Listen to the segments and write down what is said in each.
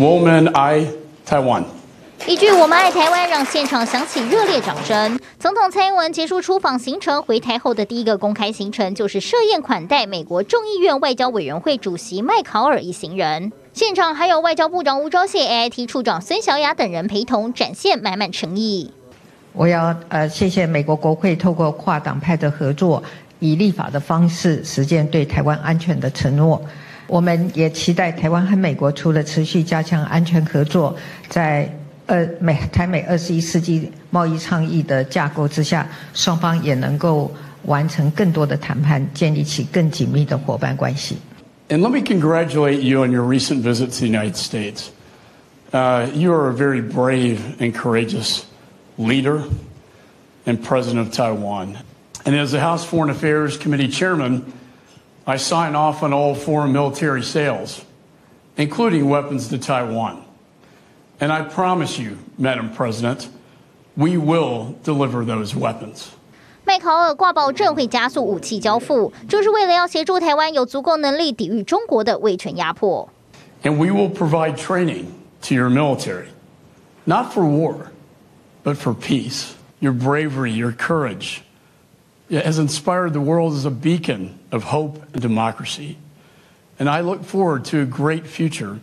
我们爱台湾。一句“我们爱台湾”让现场响起热烈掌声。总统蔡英文结束出访行程，回台后的第一个公开行程就是设宴款待美国众议院外交委员会主席麦考尔一行人。现场还有外交部长吴钊燮、AIT 处长孙小雅等人陪同，展现满满诚意。我要呃谢谢美国国会透过跨党派的合作，以立法的方式实践对台湾安全的承诺。我们也期待台湾和美国除了持续加强安全合作，在呃美台美二十一世纪贸易倡议的架构之下，双方也能够完成更多的谈判，建立起更紧密的伙伴关系。And let me congratulate you on your recent visit to the United States. Uh, you are a very brave and courageous leader and president of Taiwan. And as the House Foreign Affairs Committee chairman, I sign off on all foreign military sales, including weapons to Taiwan. And I promise you, Madam President, we will deliver those weapons. 麦考尔挂保证会加速武器交付，就是为了要协助台湾有足够能力抵御中国的威权压迫。And we will provide training to your military, not for war, but for peace. Your bravery, your courage has inspired the world as a beacon of hope and democracy. And I look forward to a great future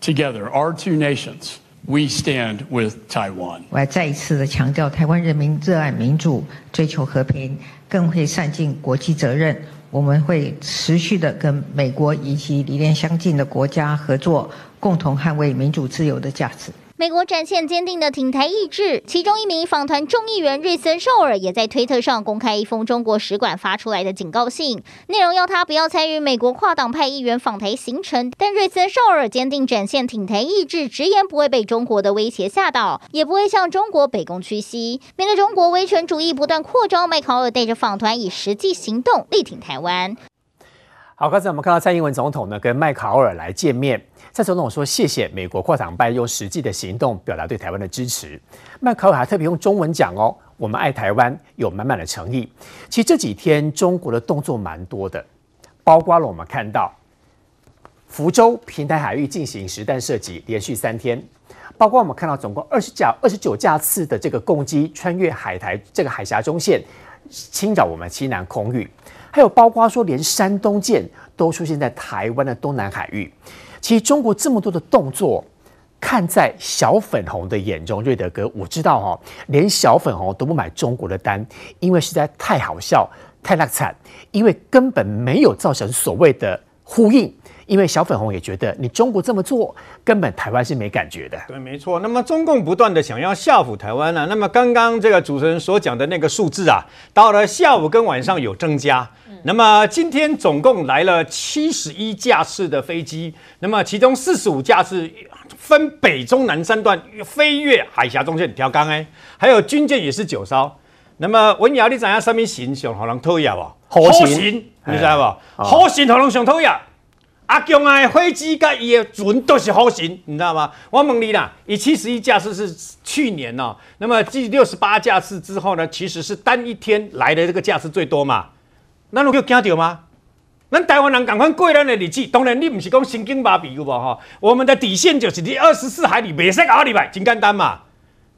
together. Our two nations, we stand with Taiwan. 我要再一次的强调，台湾人民热爱民主、追求和平，更会善尽国际责任。我们会持续的跟美国以及理念相近的国家合作，共同捍卫民主自由的价值。 美国展现坚定的挺台意志，其中一名访团众议员瑞森·绍尔也在推特上公开一封中国使馆发出来的警告信，内容要他不要参与美国跨党派议员访台行程。但瑞森·绍尔坚定展现挺台意志，直言不会被中国的威胁吓倒，也不会向中国卑躬屈膝。面对中国威权主义不断扩张，麦考尔带着访团以实际行动力挺台湾。好，刚才我们看到蔡英文总统呢跟麦考尔来见面。蔡总统说：“谢谢美国跨党派用实际的行动表达对台湾的支持。”麦考尔还特别用中文讲哦：“我们爱台湾，有满满的诚意。”其实这几天中国的动作蛮多的，包括了我们看到福州平台海域进行实弹射击，连续三天；包括我们看到总共二十架、二十九架次的这个攻击穿越海台这个海峡中线，侵扰我们西南空域；还有包括说连山东舰都出现在台湾的东南海域。其实中国这么多的动作，看在小粉红的眼中，瑞德哥，我知道哦，连小粉红都不买中国的单，因为实在太好笑、太烂惨，因为根本没有造成所谓的呼应。因为小粉红也觉得你中国这么做，根本台湾是没感觉的。对，没错。那么中共不断的想要吓唬台湾呢、啊？那么刚刚这个主持人所讲的那个数字啊，到了下午跟晚上有增加。那么今天总共来了七十一架次的飞机，那么其中四十五架次分北中南三段飞越海峡中线调岗哎，还有军舰也是九艘。那么文尧，你知影什么形象好人讨厌不？好型，你知道不？好型好人上讨厌。阿强啊，飞机跟伊的船都是好型，你知道吗？我问你啦，以七十一架次是去年哦，那么继六十八架次之后呢，其实是单一天来的这个架次最多嘛？那侬有惊到吗？咱台湾人赶快过咱的日子，当然你不是讲神经麻痹有无哈？我们的底线就是你二十四海里，别使搞礼拜，真简单嘛。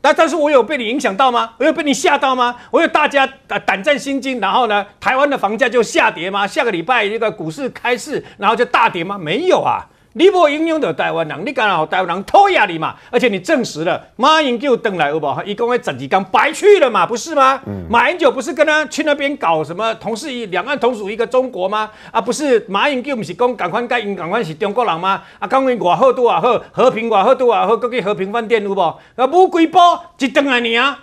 那但是我有被你影响到吗？我有被你吓到吗？我有大家胆胆战心惊，然后呢，台湾的房价就下跌吗？下个礼拜这个股市开市，然后就大跌吗？没有啊。你不应用的台湾人，你敢让台湾人讨厌你嘛？而且你证实了马英九登来有无？一共会整几缸白去了嘛？不是吗？嗯、马英九不是跟他去那边搞什么同是一两岸同属一个中国吗？啊，不是马英九不是讲赶快改因赶快是中国人吗？啊，讲因外好多啊好和平外好多啊好，各去和平饭店有无？啊，无几波一登来你啊！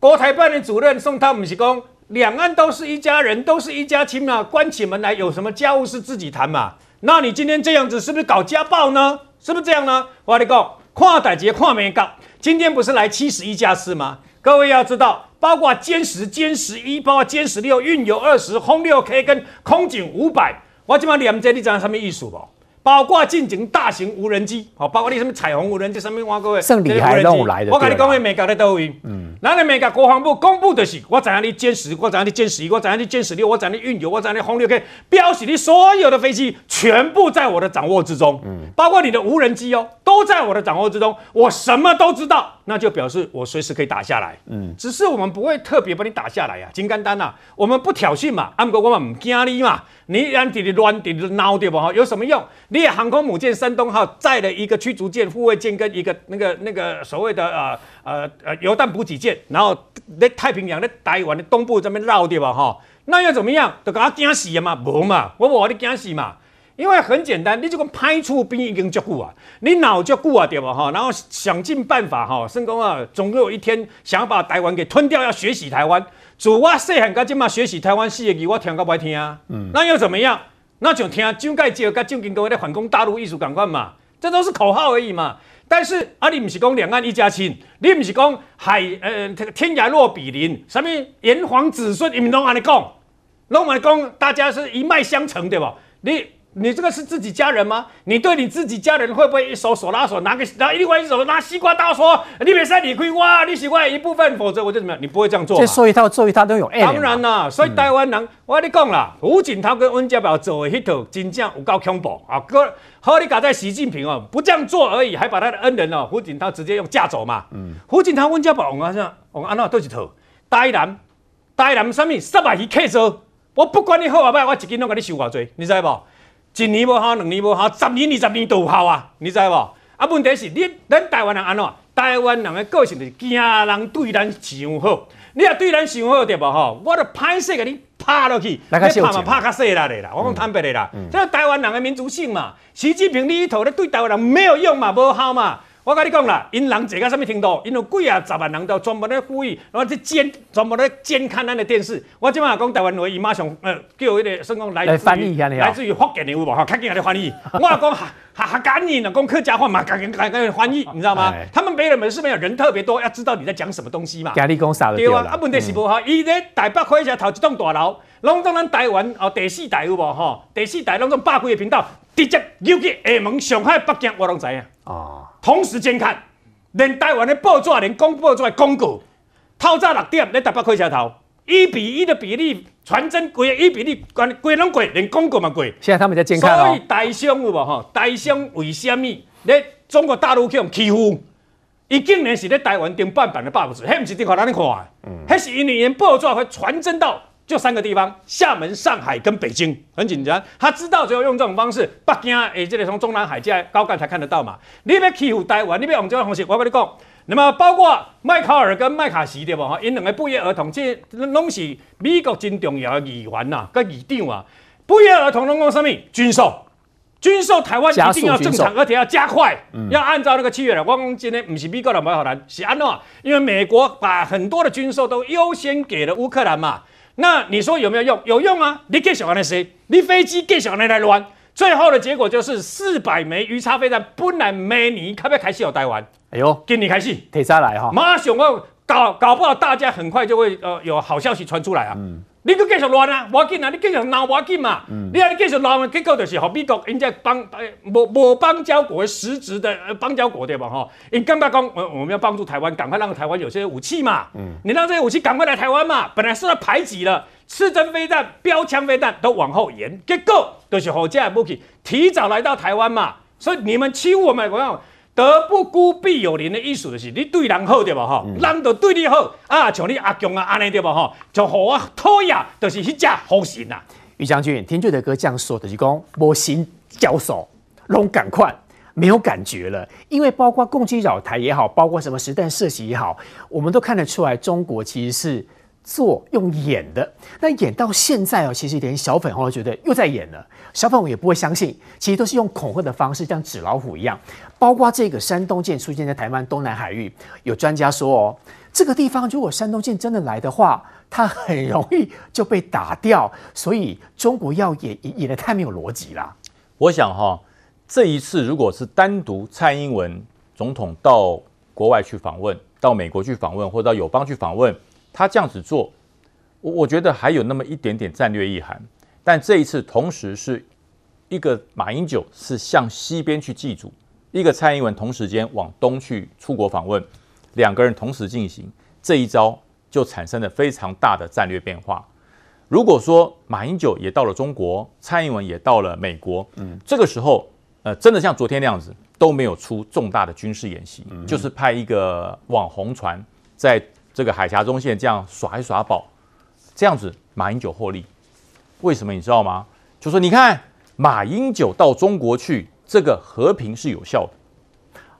国台办的主任宋涛不是讲，两岸都是一家人，都是一家亲嘛，关起门来有什么家务事自己谈嘛。那你今天这样子是不是搞家暴呢？是不是这样呢？我跟你讲，跨歹节跨没搞，今天不是来七十一架次吗？各位要知道，包括歼十、歼十一，包括歼十六、运油二十、轰六 K 跟空警五百，我今嘛连这你知道什么意思不？包括进行大型无人机，好，包括你什么彩虹无人机上面挖各位，胜利还弄来的。我跟你讲，会美国的都有。嗯，那你美国国防部公布的是，我怎样你歼十，我怎样你歼十一，我怎样你歼十六，我怎样你运油，我怎样你轰六 K，标示你所有的飞机全部在我的掌握之中。嗯，包括你的无人机哦，都在我的掌握之中，我什么都知道，那就表示我随时可以打下来。嗯，只是我们不会特别把你打下来呀，金刚丹呐，我们不挑衅嘛，阿姆哥我们唔惊你嘛。你让你的乱点的闹对不哈？有什么用？你航空母舰山东号载了一个驱逐舰、护卫舰跟一个那个那个所谓的呃呃呃油弹补给舰，然后在太平洋在台湾的东部这边绕对吧哈？那又怎么样？都给他惊死了嘛？无嘛？我我你惊死嘛？因为很简单，你这个派出兵已经足够啊，你脑足够啊对吧哈？然后想尽办法哈，成功啊，总有一天想要把台湾给吞掉，要学习台湾。自我细汉到即嘛学习台湾四个字，我听个不爱听啊。嗯，那又怎么样？那就听蒋介石跟蒋经国在反攻大陆意思赶快嘛，这都是口号而已嘛。但是啊，你不是讲两岸一家亲，你不是讲海呃天涯若比邻，什么炎黄子孙，你们拢安尼讲，拢安尼讲，大家是一脉相承，对吧？你。你这个是自己家人吗？你对你自己家人会不会一手手拉手拿个拿另外一手拿西瓜刀说你别说你亏哇，你喜欢一部分，否则我就怎么样？你不会这样做。这说一套做一套都有。当然啦，所以台湾人，嗯、我跟你讲啦，胡锦涛跟温家宝做的那套真正有够恐怖啊！哥，好你搞在习近平哦，不这样做而已，还把他的恩人哦，胡锦涛直接用架走嘛。嗯。胡锦涛、温家宝，我讲像我安那都是套。台南，台南什么？三百亿克数，我不管你好啊歹，我一斤拢给你收偌济，你知不？一年无效，两年无效，十年、二十年都有效啊！你知无？啊，问题是你咱台湾人安怎？台湾人的个性就是惊人对咱想好。你若对咱想好对无吼？我著歹势甲你拍落去，你拍嘛拍较细啦的啦。我讲坦白的啦，这是台湾人的民族性嘛。习近平你一头咧对台湾人没有用嘛，无效嘛。我跟你讲啦，因人坐到什么程度？因有几啊十万人都专门咧呼吁，然后去监，专门咧监看咱的电视。我今晚讲台湾话，伊马上呃叫一个说讲来自于来自于福建的有无？哈，赶紧来翻译。我讲哈哈哈赶紧的，讲客家话嘛，赶紧赶紧翻译，你知道吗？他们没有本事，没有人特别多，要知道你在讲什么东西嘛。压力讲啥了？对啊，啊问题是无哈，伊在台北开一下头一栋大楼，拢总咱台湾哦第四台有无？吼，第四台拢总百几个频道，直接入去厦门、上海、北京，我拢知影。哦。同时监看，连台湾的报纸连公布出来公告，透早六点咧台北开车头，一比一的比例传真贵，一比例关贵拢贵，连广告嘛贵。现在他们在监看哦。所以台商有无吼？台商为什么咧中国大陆去用欺负？伊竟然是咧台湾顶半版的报纸，迄毋是订给咱看的，嗯，迄是因为因报纸会传真到。就三个地方：厦门、上海跟北京，很紧张。他知道只有用这种方式，北京诶，这里从中南海这高干才看得到嘛。你要欺负台湾，你要用这种方式，我跟你讲。那么包括麦考尔跟麦卡锡对不？哈，因两个不约而同，这拢是美国真重要的议员呐，跟议长啊，不约而同拢讲什么？军售，军售台湾一定要正常，而且要加快，要按照那个契约来。我讲今天不是美国人买好难，是安诺？因为美国把很多的军售都优先给了乌克兰嘛。那你说有没有用？有用啊！你给小孩那谁？你飞机给小孩来乱，最后的结果就是四百枚鱼叉飞弹本来没你，可不可以开始有台湾？哎呦，给你开始，提下来哈！马上哦搞搞不好，大家很快就会呃有好消息传出来啊！嗯。你搁继续乱啊，无要紧啊！你继续闹无要紧嘛。嗯、你啊，你继续闹，结果就是和美国人家邦诶无无邦交国实质的邦交国对吧？吼，因刚刚讲，我我们要帮助台湾，赶快让台湾有些武器嘛。嗯、你让这些武器赶快来台湾嘛。本来是要排挤了，刺针飞弹、标枪飞弹都往后延，结果就是好这武器提早来到台湾嘛。所以你们欺负我们，我讲。德不孤，必有邻的意思就是你对人好对吧？哈、嗯，人都对你好啊，像你阿强啊，安尼对吧？哈，就好啊，讨厌，就是一只好心呐。于将军，听这的哥这样说的，就是讲无心交手，拢赶快没有感觉了，因为包括攻击扰台也好，包括什么实弹射击也好，我们都看得出来，中国其实是。做用演的，那演到现在哦，其实连小粉红都觉得又在演了。小粉红也不会相信，其实都是用恐吓的方式，像纸老虎一样。包括这个山东舰出现在台湾东南海域，有专家说哦，这个地方如果山东舰真的来的话，它很容易就被打掉。所以中国要演演得太没有逻辑了。我想哈，这一次如果是单独蔡英文总统到国外去访问，到美国去访问，或者到友邦去访问，他这样子做，我我觉得还有那么一点点战略意涵。但这一次同时是一个马英九是向西边去祭祖，一个蔡英文同时间往东去出国访问，两个人同时进行这一招，就产生了非常大的战略变化。如果说马英九也到了中国，蔡英文也到了美国，嗯，这个时候，呃，真的像昨天那样子都没有出重大的军事演习，嗯、就是派一个网红船在这个海峡中线这样耍一耍宝，这样子马英九获利。为什么你知道吗？就说你看马英九到中国去，这个和平是有效的。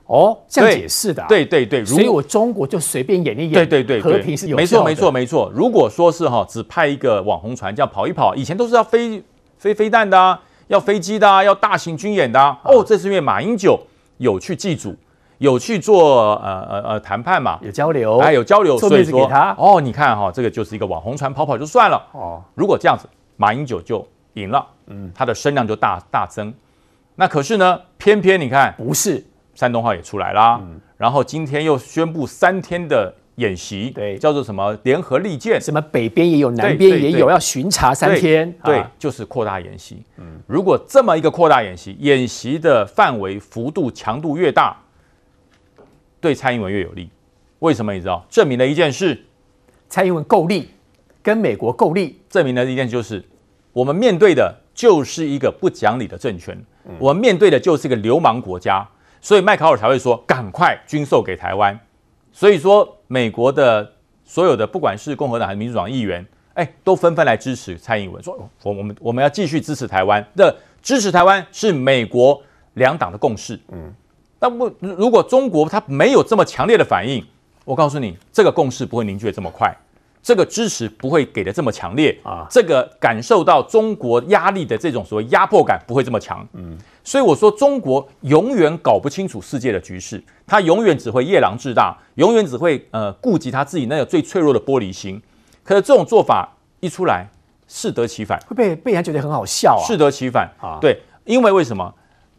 哦，这样解释的、啊，对对对，所以我中国就随便演一演，对对对，和平是有没错没错没错。如果说是哈，只派一个网红船这样跑一跑，以前都是要飞飞飞弹的啊，要飞机的啊，要大型军演的啊。哦，这是因为马英九有去祭祖，有去做呃呃呃谈判嘛，有交流，哎有交流，所以说哦，你看哈，这个就是一个网红船跑跑就算了。哦。如果这样子，马英九就赢了，嗯，他的声量就大大增。那可是呢，偏偏你看不是。山东号也出来啦，嗯、然后今天又宣布三天的演习，对，叫做什么联合利剑，什么北边也有，南边也有，要巡查三天，对，啊、就是扩大演习。嗯，如果这么一个扩大演习，演习的范围、幅度、强度越大，对蔡英文越有利。为什么？你知道？证明了一件事，蔡英文够力，跟美国够力。证明了一件，就是我们面对的就是一个不讲理的政权，嗯、我们面对的就是一个流氓国家。所以麦考尔才会说赶快军售给台湾。所以说美国的所有的不管是共和党还是民主党议员，哎，都纷纷来支持蔡英文，说我我们我们要继续支持台湾的，支持台湾是美国两党的共识。嗯，但不如果中国它没有这么强烈的反应，我告诉你，这个共识不会凝聚的这么快，这个支持不会给的这么强烈啊，这个感受到中国压力的这种所谓压迫感不会这么强。嗯。所以我说，中国永远搞不清楚世界的局势，他永远只会夜郎自大，永远只会呃顾及他自己那个最脆弱的玻璃心。可是这种做法一出来，适得其反，会被被人家觉得很好笑啊。适得其反啊，对，因为为什么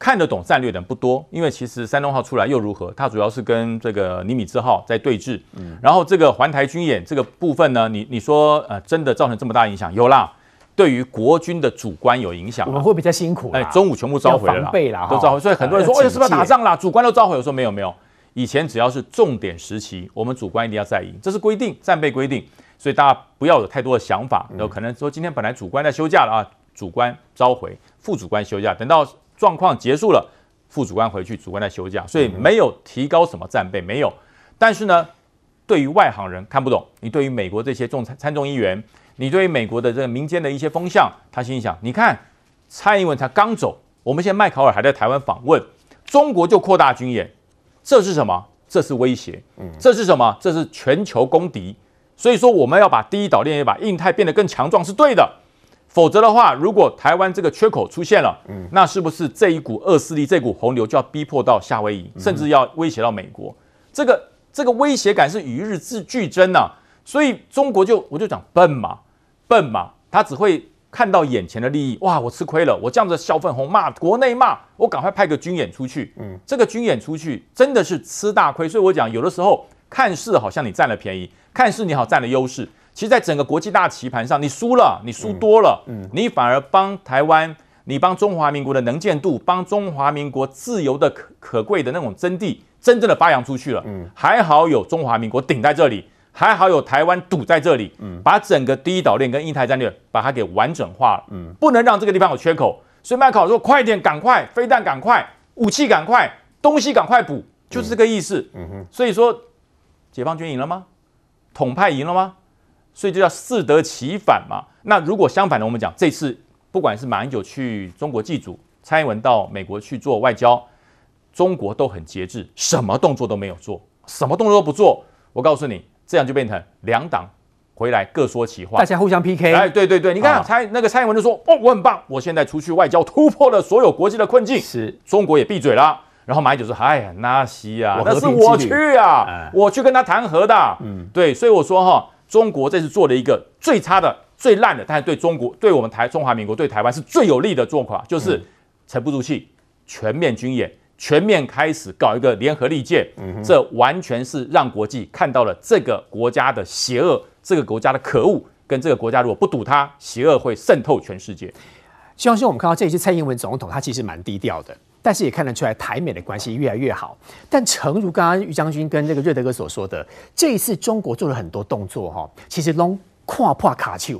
看得懂战略的人不多？因为其实山东号出来又如何？它主要是跟这个尼米兹号在对峙，嗯，然后这个环台军演这个部分呢，你你说呃真的造成这么大影响？有啦。对于国军的主观有影响，我们会比较辛苦。哎，中午全部召回了，都召回。所以很多人说，哎，是不是要打仗啦？主观都召回。我说没有没有，以前只要是重点时期，我们主观一定要在赢，这是规定，战备规定。所以大家不要有太多的想法，有可能说今天本来主观在休假了啊，主观召回，副主观休假，等到状况结束了，副主官回去，主观在休假，所以没有提高什么战备，没有。但是呢，对于外行人看不懂，你对于美国这些众参参众议员。你对于美国的这个民间的一些风向，他心想：你看，蔡英文才刚走，我们现在麦考尔还在台湾访问，中国就扩大军演，这是什么？这是威胁。嗯，这是什么？这是全球公敌。所以说，我们要把第一岛链，要把印太变得更强壮，是对的。否则的话，如果台湾这个缺口出现了，嗯，那是不是这一股恶势力，这股洪流就要逼迫到夏威夷，甚至要威胁到美国？这个这个威胁感是与日俱增呐。所以中国就我就讲笨嘛。笨嘛，他只会看到眼前的利益。哇，我吃亏了，我这样子小粉红骂国内骂，我赶快派个军演出去。嗯，这个军演出去真的是吃大亏。所以我讲，有的时候看似好像你占了便宜，看似你好占了优势，其实在整个国际大棋盘上，你输了，你输多了，嗯，你反而帮台湾，你帮中华民国的能见度，帮中华民国自由的可可贵的那种真谛，真正的发扬出去了。嗯，还好有中华民国顶在这里。还好有台湾堵在这里，嗯，把整个第一岛链跟印太战略把它给完整化了，嗯，不能让这个地方有缺口。所以麦考尔说：“快点，赶快，飞弹赶快，武器赶快，东西赶快补，就是这个意思。”嗯哼。所以说，解放军赢了吗？统派赢了吗？所以就叫适得其反嘛。那如果相反的，我们讲这次不管是马英九去中国祭祖，蔡英文到美国去做外交，中国都很节制，什么动作都没有做，什么动作都不做。我告诉你。这样就变成两党回来各说其话，大家互相 PK。哎，对对对，你看蔡那个蔡英文就说：“哦，我很棒，我现在出去外交突破了所有国际的困境，是中国也闭嘴了。然后马英九说：“哎呀，那西啊，那是我去啊，嗯、我去跟他谈和的。”嗯，对，所以我说哈，中国这次做了一个最差的、最烂的，但是对中国、对我们台中华民国、对台湾是最有利的做法，就是沉不住气，全面军演，全面开始搞一个联合利剑。嗯，这完全是让国际看到了这个国家的邪恶，这个国家的可恶，跟这个国家如果不堵它，邪恶会渗透全世界。相信我们看到这一次蔡英文总统，他其实蛮低调的。但是也看得出来，台美的关系越来越好。但诚如刚刚于将军跟这个瑞德哥所说的，这一次中国做了很多动作哈，其实拢跨跨卡丘，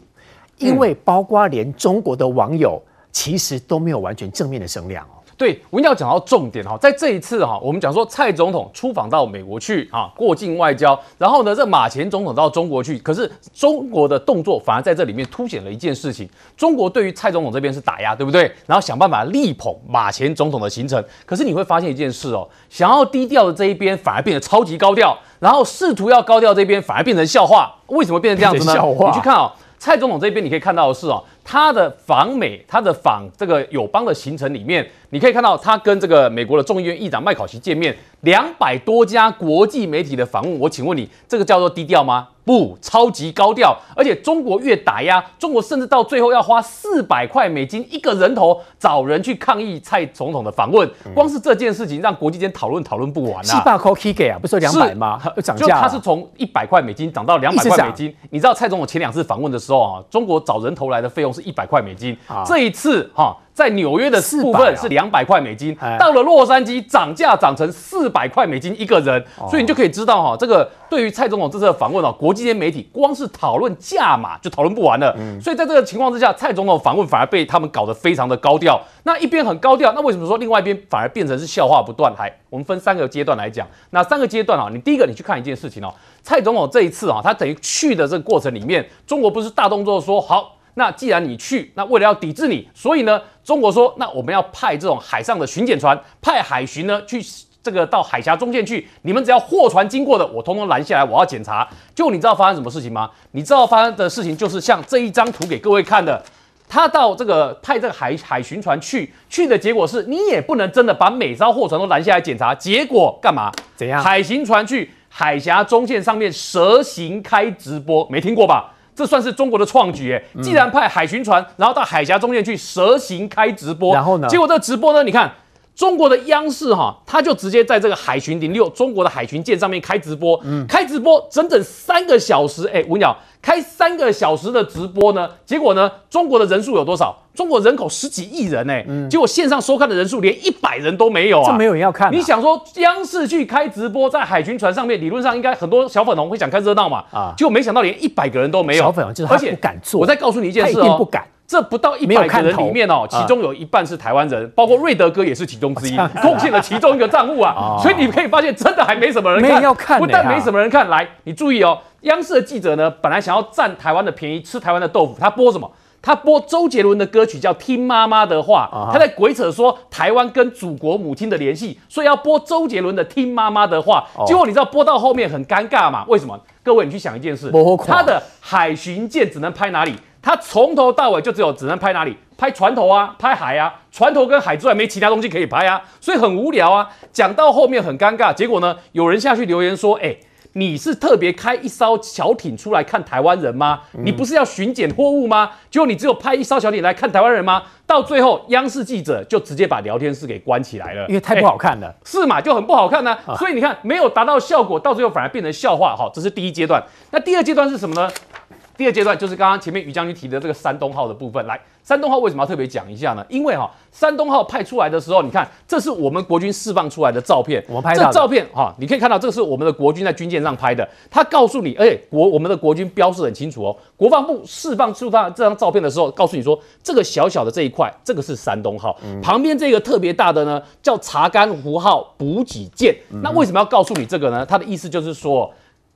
因为包括连中国的网友其实都没有完全正面的声量。对，我一定要讲到重点哈，在这一次哈，我们讲说蔡总统出访到美国去啊，过境外交，然后呢，这马前总统到中国去，可是中国的动作反而在这里面凸显了一件事情，中国对于蔡总统这边是打压，对不对？然后想办法力捧马前总统的行程，可是你会发现一件事哦，想要低调的这一边反而变得超级高调，然后试图要高调这边反而变成笑话，为什么变成这样子呢？你去看哦，蔡总统这边你可以看到的是哦，他的访美，他的访这个友邦的行程里面。你可以看到他跟这个美国的众议院议长麦考锡见面，两百多家国际媒体的访问，我请问你，这个叫做低调吗？不，超级高调。而且中国越打压，中国甚至到最后要花四百块美金一个人头找人去抗议蔡总统的访问。光是这件事情让国际间讨论讨论不完啊。七百块 K 给啊，不是两百吗？涨价。就他是从一百块美金涨到两百块美金。你知道蔡总统前两次访问的时候啊，中国找人头来的费用是一百块美金。这一次哈。在纽约的部分是两百块美金，到了洛杉矶涨价涨成四百块美金一个人，所以你就可以知道哈，这个对于蔡总统这次的访问啊，国际间媒体光是讨论价码就讨论不完了。所以在这个情况之下，蔡总统访问反而被他们搞得非常的高调。那一边很高调，那为什么说另外一边反而变成是笑话不断？还我们分三个阶段来讲，那三个阶段啊，你第一个你去看一件事情哦，蔡总统这一次啊，他等于去的这个过程里面，中国不是大动作说好。那既然你去，那为了要抵制你，所以呢，中国说，那我们要派这种海上的巡检船，派海巡呢去这个到海峡中线去，你们只要货船经过的，我通通拦下来，我要检查。就你知道发生什么事情吗？你知道发生的事情就是像这一张图给各位看的，他到这个派这个海海巡船去，去的结果是你也不能真的把每艘货船都拦下来检查，结果干嘛？怎样？海巡船去海峡中线上面蛇行开直播，没听过吧？这算是中国的创举诶！既然派海巡船，然后到海峡中间去蛇行开直播，然后呢？结果这个直播呢？你看中国的央视哈，他就直接在这个海巡零六中国的海巡舰上面开直播，嗯，开直播整整三个小时，哎，我跟你讲。开三个小时的直播呢，结果呢，中国的人数有多少？中国人口十几亿人哎、欸，嗯，结果线上收看的人数连一百人都没有啊，这没有人要看、啊。你想说央视去开直播，在海军船上面，理论上应该很多小粉红会想看热闹嘛，啊，结果没想到连一百个人都没有。小粉红就是他不敢做。我再告诉你一件事哦，不敢。这不到一百个人里面哦，其中有一半是台湾人，包括瑞德哥也是其中之一，贡献了其中一个账户啊，所以你可以发现，真的还没什么人看，要看，不但没什么人看，来，你注意哦。央视的记者呢，本来想要占台湾的便宜，吃台湾的豆腐。他播什么？他播周杰伦的歌曲，叫《听妈妈的话》。他在鬼扯说台湾跟祖国母亲的联系，所以要播周杰伦的《听妈妈的话》。结果你知道播到后面很尴尬嘛？为什么？各位，你去想一件事：他的海巡舰只能拍哪里？他从头到尾就只有只能拍哪里？拍船头啊，拍海啊。船头跟海之外没其他东西可以拍啊，所以很无聊啊。讲到后面很尴尬，结果呢，有人下去留言说：“哎。”你是特别开一艘小艇出来看台湾人吗？你不是要巡检货物吗？结果你只有派一艘小艇来看台湾人吗？到最后，央视记者就直接把聊天室给关起来了，因为太不好看了。欸、是嘛？就很不好看呢、啊。所以你看，没有达到效果，到最后反而变成笑话。好，这是第一阶段。那第二阶段是什么呢？第二阶段就是刚刚前面于将军提的这个山东号的部分。来，山东号为什么要特别讲一下呢？因为哈，山东号派出来的时候，你看，这是我们国军释放出来的照片。我们拍的。这照片哈，你可以看到，这是我们的国军在军舰上拍的。他告诉你，哎，国我们的国军标示很清楚哦。国防部释放出他这张照片的时候，告诉你说，这个小小的这一块，这个是山东号。嗯、旁边这个特别大的呢，叫查干湖号补给舰。嗯、那为什么要告诉你这个呢？他的意思就是说。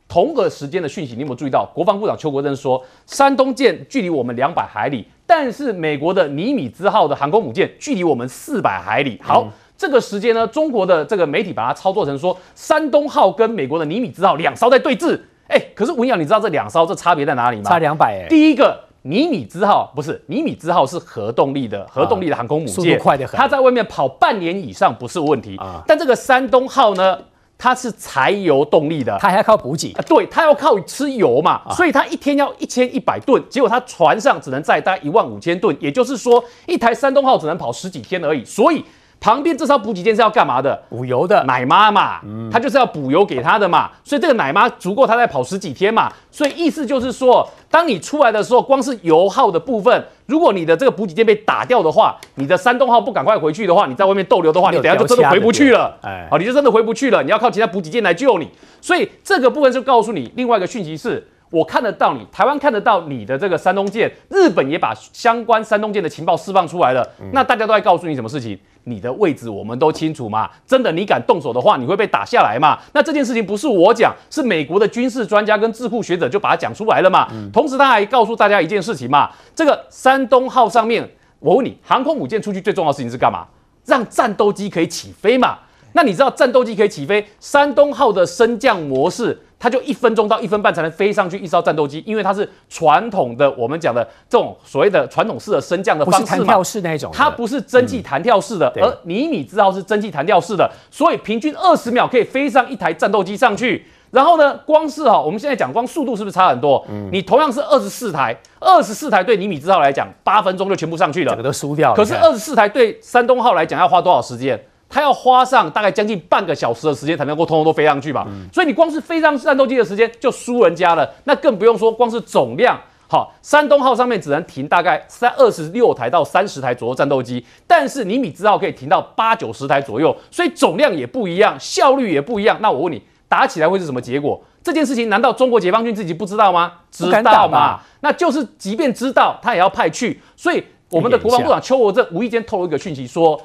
同个时间的讯息，你有没有注意到？国防部长邱国正说，山东舰距离我们两百海里，但是美国的尼米兹号的航空母舰距离我们四百海里。好，嗯、这个时间呢，中国的这个媒体把它操作成说，山东号跟美国的尼米兹号两艘在对峙。哎，可是文扬，你知道这两艘这差别在哪里吗？差两百哎。第一个，尼米兹号不是尼米兹号是核动力的核动力的航空母舰，速度快得很，它在外面跑半年以上不是问题啊。但这个山东号呢，它是柴油动力的，它还要靠补给。啊，对，它要靠吃油嘛，所以它一天要一千一百吨，结果它船上只能载大概一万五千吨，也就是说一台山东号只能跑十几天而已，所以。旁边这艘补给舰是要干嘛的？补油的，奶妈嘛，嗯，他就是要补油给他的嘛，所以这个奶妈足够他再跑十几天嘛，所以意思就是说，当你出来的时候，光是油耗的部分，如果你的这个补给舰被打掉的话，你的山东号不赶快回去的话，你在外面逗留的话，你等下就真的回不去了，哎，好，你就真的回不去了，你要靠其他补给舰来救你，所以这个部分就告诉你另外一个讯息是。我看得到你，台湾看得到你的这个山东舰，日本也把相关山东舰的情报释放出来了。嗯、那大家都在告诉你什么事情？你的位置我们都清楚嘛。真的，你敢动手的话，你会被打下来嘛？那这件事情不是我讲，是美国的军事专家跟智库学者就把它讲出来了嘛。嗯、同时，他还告诉大家一件事情嘛，这个山东号上面，我问你，航空母舰出去最重要的事情是干嘛？让战斗机可以起飞嘛？那你知道战斗机可以起飞，山东号的升降模式？它就一分钟到一分半才能飞上去一艘战斗机，因为它是传统的我们讲的这种所谓的传统式的升降的方式嘛，不是弹跳式那种，它不是蒸汽弹跳式的，嗯、而尼米兹号是蒸汽弹跳式的，所以平均二十秒可以飞上一台战斗机上去。然后呢，光是哈，我们现在讲光速度是不是差很多？嗯，你同样是二十四台，二十四台对尼米兹号来讲，八分钟就全部上去了，整个都输掉了。可是二十四台对山东号来讲要花多少时间？它要花上大概将近半个小时的时间才能够通通都飞上去吧，嗯、所以你光是飞上战斗机的时间就输人家了，那更不用说光是总量。好，山东号上面只能停大概三二十六台到三十台左右战斗机，但是尼米兹号可以停到八九十台左右，所以总量也不一样，效率也不一样。那我问你，打起来会是什么结果？这件事情难道中国解放军自己不知道吗？知道嘛？那就是即便知道，他也要派去。所以我们的国防部长邱国正无意间透露一个讯息说。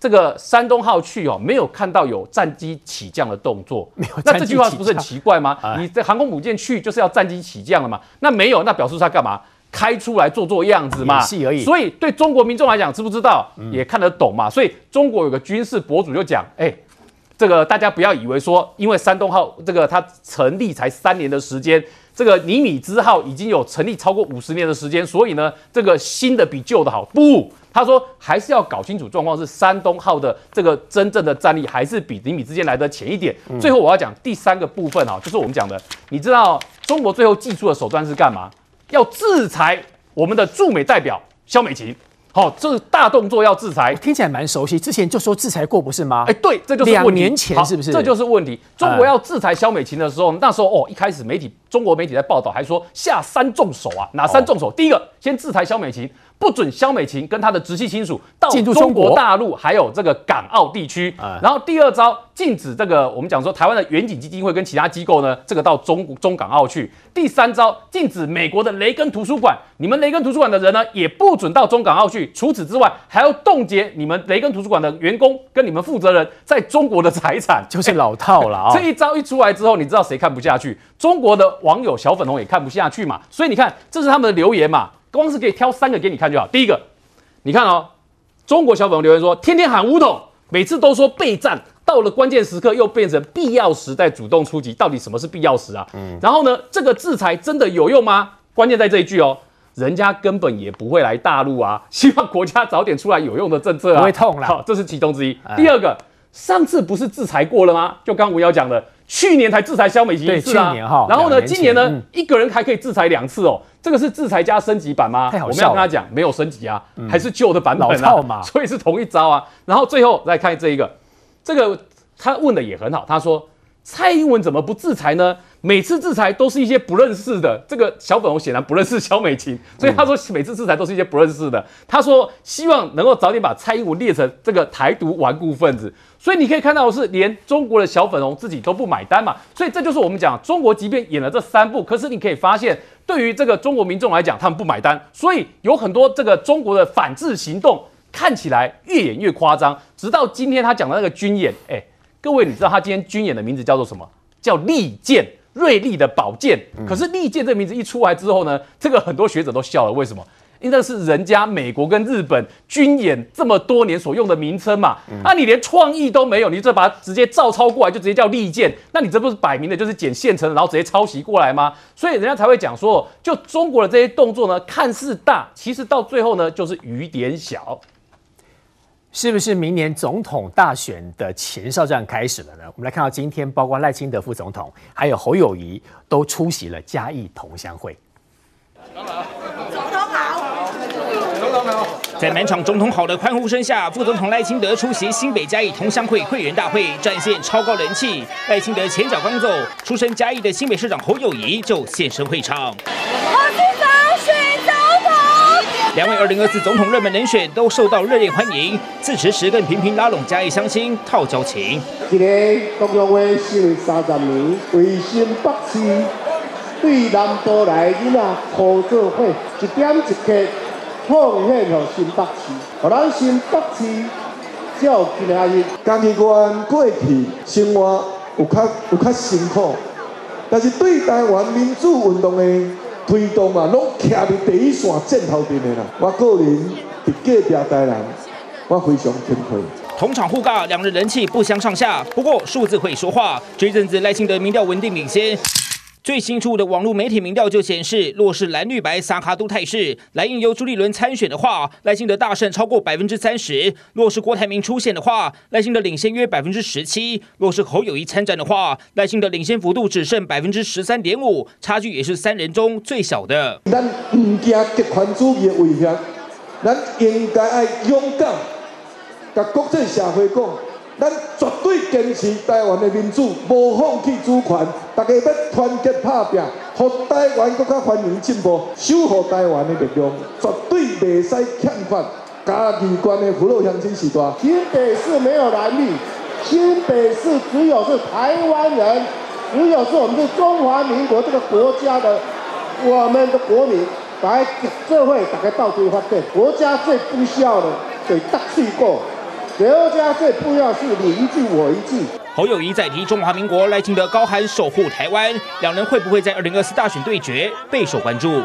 这个山东号去哦，没有看到有战机起降的动作。没有，那这句话不是很奇怪吗？啊、你这航空母舰去就是要战机起降了嘛？那没有，那表示他干嘛？开出来做做样子嘛？而已。所以对中国民众来讲，知不知道？也看得懂嘛？所以中国有个军事博主就讲，哎，这个大家不要以为说，因为山东号这个它成立才三年的时间，这个尼米兹号已经有成立超过五十年的时间，所以呢，这个新的比旧的好。不。他说：“还是要搞清楚状况，是山东号的这个真正的战力，还是比尼米之间来的浅一点。嗯、最后我要讲第三个部分啊，就是我们讲的，你知道中国最后祭出的手段是干嘛？要制裁我们的驻美代表肖美琴。好，这是大动作要制裁，听起来蛮熟悉。之前就说制裁过不是吗？哎，对，这就是两年前是不是？这就是问题。中国要制裁肖美琴的时候，那时候哦，一开始媒体中国媒体在报道还说下三重手啊，哪三重手？哦、第一个先制裁肖美琴。”不准肖美琴跟她的直系亲属到中国大陆，还有这个港澳地区。然后第二招，禁止这个我们讲说台湾的远景基金会跟其他机构呢，这个到中中港澳去。第三招，禁止美国的雷根图书馆，你们雷根图书馆的人呢，也不准到中港澳去。除此之外，还要冻结你们雷根图书馆的员工跟你们负责人在中国的财产，就是老套了啊。这一招一出来之后，你知道谁看不下去？中国的网友小粉红也看不下去嘛。所以你看，这是他们的留言嘛。光是可以挑三个给你看就好。第一个，你看哦，中国小粉红留言说，天天喊武统，每次都说备战，到了关键时刻又变成必要时再主动出击，到底什么是必要时啊？嗯，然后呢，这个制裁真的有用吗？关键在这一句哦，人家根本也不会来大陆啊，希望国家早点出来有用的政策啊，不会痛了。好，这是其中之一。哎、第二个，上次不是制裁过了吗？就刚吴瑶讲的。去年才制裁肖美琴一次啊，然后呢，今年呢，一个人还可以制裁两次哦，这个是制裁加升级版吗？太好笑。我们要跟他讲，没有升级啊，还是旧的版本啊，所以是同一招啊。然后最后来看这一个，这个他问的也很好，他说蔡英文怎么不制裁呢？每次制裁都是一些不认识的，这个小粉红显然不认识萧美琴，所以他说每次制裁都是一些不认识的。他说希望能够早点把蔡英文列成这个台独顽固分子。所以你可以看到的是，连中国的小粉红自己都不买单嘛。所以这就是我们讲，中国即便演了这三部，可是你可以发现，对于这个中国民众来讲，他们不买单。所以有很多这个中国的反制行动看起来越演越夸张。直到今天他讲的那个军演，哎，各位你知道他今天军演的名字叫做什么？叫利剑。锐利的宝剑，可是利剑这个名字一出来之后呢，这个很多学者都笑了。为什么？因为那是人家美国跟日本军演这么多年所用的名称嘛。那、嗯啊、你连创意都没有，你这把它直接照抄过来，就直接叫利剑，那你这不是摆明的就是捡现成，然后直接抄袭过来吗？所以人家才会讲说，就中国的这些动作呢，看似大，其实到最后呢，就是雨点小。是不是明年总统大选的前哨战开始了呢？我们来看到今天，包括赖清德副总统，还有侯友谊都出席了嘉义同乡会。总统好，总统好。在满场总统好的欢呼声下，副总统赖清德出席新北嘉义同乡会会员大会，战现超高人气。赖清德前脚刚走，出身嘉义的新北市长侯友谊就现身会场。两位二零二四总统热门人选都受到热烈欢迎，致辞时更频频拉拢嘉义乡亲套交情。今日同乡会成立三十年，为新北市对南部来囡仔合作伙，一点一刻奉献给新北市，让咱新北市照今日嘉义县过去生活有较有较辛苦，但是对台湾民主运动的。推动啊，拢徛在第一线箭头边的啦。我个人是隔壁台人，我非常钦佩。同场互尬，两人人气不相上下。不过数字会说话，这阵子赖清德民调稳定领先。最新出的网络媒体民调就显示，若是蓝绿白萨卡都态势，来印由朱立伦参选的话，赖清德大胜超过百分之三十；若是郭台铭出现的话，赖清德领先约百分之十七；若是侯友谊参战的话，赖清德领先幅度只剩百分之十三点五，差距也是三人中最小的。咱不惊极权主义的威胁，咱应该要勇敢，甲国际社会讲。咱绝对坚持台湾的民主，无放弃主权，大家要团结打拼，让台湾更加繁荣进步，守护台湾的力量，绝对袂使欠缺嘉义县的父老乡亲时代。新北市没有蓝绿，新北市只有是台湾人，只有是我们是中华民国这个国家的，我们的国民，来社会大家到处发展，国家最不需要的，对大气过。国家最不要是你一句我一句。侯友谊再提中华民国，赖清德高喊守护台湾，两人会不会在二零二四大选对决，备受关注。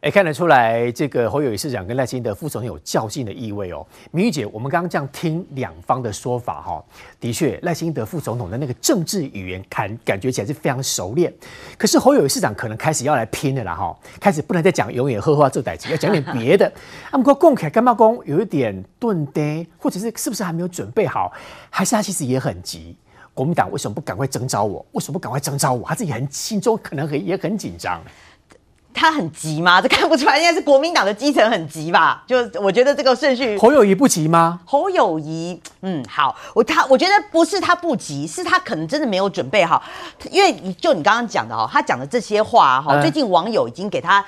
哎，看得出来，这个侯友宜市长跟赖清德副总有较劲的意味哦。明玉姐，我们刚刚这样听两方的说法哈，的确，赖清德副总统的那个政治语言感感觉起来是非常熟练。可是侯友宜市长可能开始要来拼了啦哈，开始不能再讲永远呵呵这代词，要讲点别的。他们说共凯干嘛公有一点顿呆，或者是是不是还没有准备好，还是他其实也很急？国民党为什么不赶快征召我？为什么不赶快征召我？他自己很心中可能很也很紧张。他很急吗？这看不出来，应该是国民党的基层很急吧？就我觉得这个顺序，侯友谊不急吗？侯友谊，嗯，好，我他我觉得不是他不急，是他可能真的没有准备好，因为就你刚刚讲的哈，他讲的这些话哈，最近网友已经给他。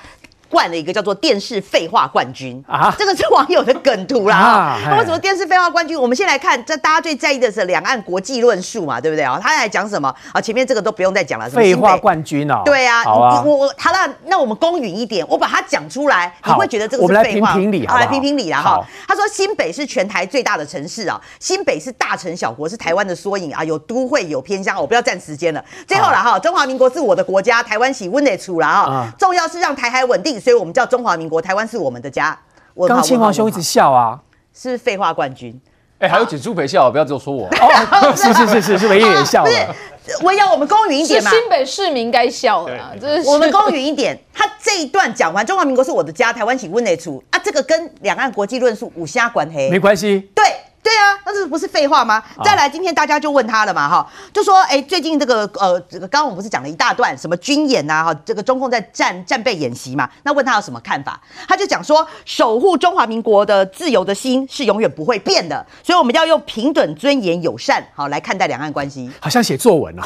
冠了一个叫做“电视废话冠军”啊，这个是网友的梗图啦。啊，那为什么电视废话冠军？我们先来看，这大家最在意的是两岸国际论述嘛，对不对啊？他来讲什么啊？前面这个都不用再讲了。废话冠军哦。对啊，好啊。我我好了，那我们公允一点，我把它讲出来，你会觉得这个是废话。我们来评评理，好，来评评理啦哈。他说新北是全台最大的城市啊，新北是大城小国，是台湾的缩影啊，有都会有偏乡。我不要占时间了。最后了哈，中华民国是我的国家，台湾喜温得处了啊。重要是让台海稳定，所以我们叫中华。民国台湾是我们的家。刚庆华兄一直笑啊，是废话冠军。哎，还有请朱培笑，不要只有说我。哦是是是是是，唯一也笑了。我要我们公允一点嘛。新北市民该笑了，这是我们公允一点。他这一段讲完，中华民国是我的家，台湾请问内处啊，这个跟两岸国际论述无虾关黑，没关系。对。那这不是废话吗？再来，今天大家就问他了嘛，哈，就说，哎，最近这个，呃，这个刚刚我们不是讲了一大段什么军演呐，哈，这个中共在战战备演习嘛，那问他有什么看法？他就讲说，守护中华民国的自由的心是永远不会变的，所以我们要用平等、尊严、友善，好来看待两岸关系。好像写作文哦。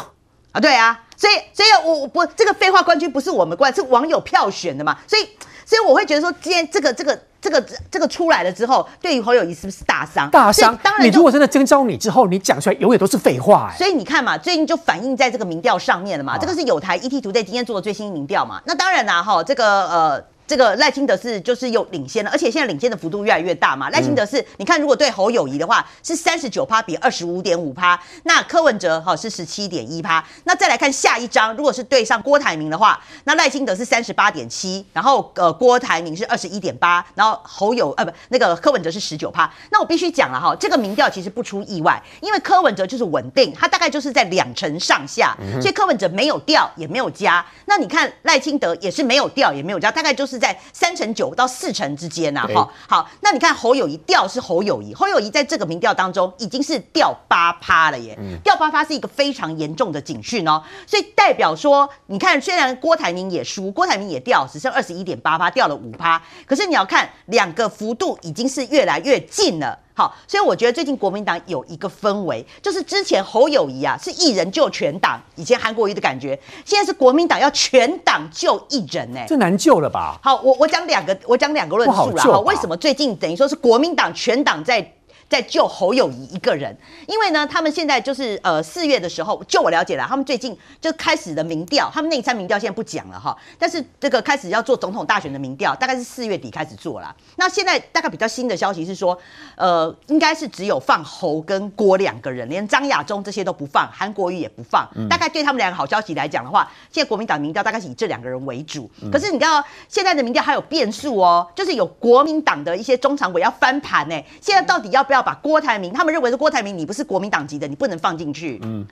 啊，对啊，所以，所以我我不这个废话冠军不是我们冠，是网友票选的嘛，所以，所以我会觉得说，今天这个这个。这个这个出来了之后，对于侯友谊是不是大伤？大伤。当然，你如果真的征召你之后，你讲出来永远都是废话哎。所以你看嘛，最近就反映在这个民调上面了嘛。这个是有台 ET Today 今天做的最新民调嘛。那当然啦，哈，这个呃。这个赖清德是就是又领先了，而且现在领先的幅度越来越大嘛。赖清德是，你看如果对侯友谊的话是三十九趴比二十五点五趴，那柯文哲哈是十七点一趴。那再来看下一张，如果是对上郭台铭的话，那赖清德是三十八点七，然后呃郭台铭是二十一点八，然后侯友呃不那个柯文哲是十九趴。那我必须讲了哈，这个民调其实不出意外，因为柯文哲就是稳定，他大概就是在两成上下，所以柯文哲没有掉也没有加。那你看赖清德也是没有掉也没有加，大概就是。是在三成九到四成之间呐，哈，好，那你看侯友谊掉是侯友谊，侯友谊在这个民调当中已经是掉八趴了耶，掉八趴是一个非常严重的警讯哦，所以代表说，你看虽然郭台铭也输，郭台铭也掉，只剩二十一点八趴，掉了五趴，可是你要看两个幅度已经是越来越近了。好，所以我觉得最近国民党有一个氛围，就是之前侯友谊啊是一人救全党，以前韩国瑜的感觉，现在是国民党要全党救一人呢、欸，这难救了吧？好，我我讲两个，我讲两个论述啦。好，为什么最近等于说是国民党全党在？在救侯友谊一个人，因为呢，他们现在就是呃四月的时候，就我了解了，他们最近就开始的民调，他们那一餐民调现在不讲了哈，但是这个开始要做总统大选的民调，大概是四月底开始做了。那现在大概比较新的消息是说，呃，应该是只有放侯跟郭两个人，连张亚中这些都不放，韩国瑜也不放。大概对他们两个好消息来讲的话，现在国民党民调大概是以这两个人为主。可是你知道现在的民调还有变数哦，就是有国民党的一些中常委要翻盘呢。现在到底要不要？把郭台铭，他们认为是郭台铭，你不是国民党籍的，你不能放进去。嗯，